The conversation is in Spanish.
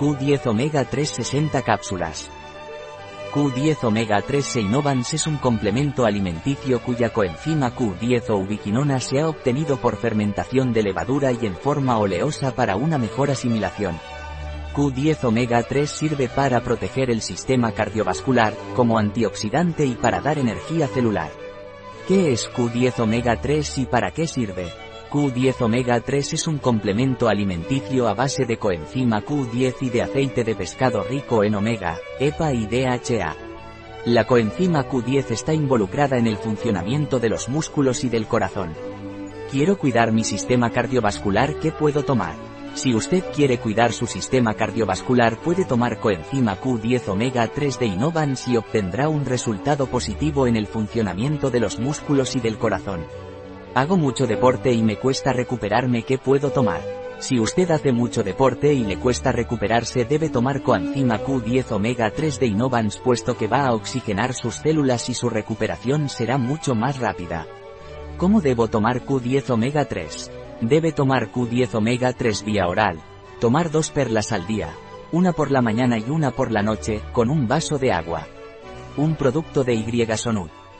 Q10 Omega 3 60 cápsulas. Q10 Omega 3 Seinovans es un complemento alimenticio cuya coenzima Q10 o ubiquinona se ha obtenido por fermentación de levadura y en forma oleosa para una mejor asimilación. Q10 Omega 3 sirve para proteger el sistema cardiovascular, como antioxidante y para dar energía celular. ¿Qué es Q10 Omega 3 y para qué sirve? Q10 omega 3 es un complemento alimenticio a base de coenzima Q10 y de aceite de pescado rico en omega, EPA y DHA. La coenzima Q10 está involucrada en el funcionamiento de los músculos y del corazón. Quiero cuidar mi sistema cardiovascular, ¿qué puedo tomar? Si usted quiere cuidar su sistema cardiovascular puede tomar coenzima Q10 omega 3 de Innovans y obtendrá un resultado positivo en el funcionamiento de los músculos y del corazón. Hago mucho deporte y me cuesta recuperarme, ¿qué puedo tomar? Si usted hace mucho deporte y le cuesta recuperarse debe tomar coenzima Q10 omega 3 de Innovans puesto que va a oxigenar sus células y su recuperación será mucho más rápida. ¿Cómo debo tomar Q10 omega 3? Debe tomar Q10 omega 3 vía oral. Tomar dos perlas al día. Una por la mañana y una por la noche, con un vaso de agua. Un producto de Y Sonut.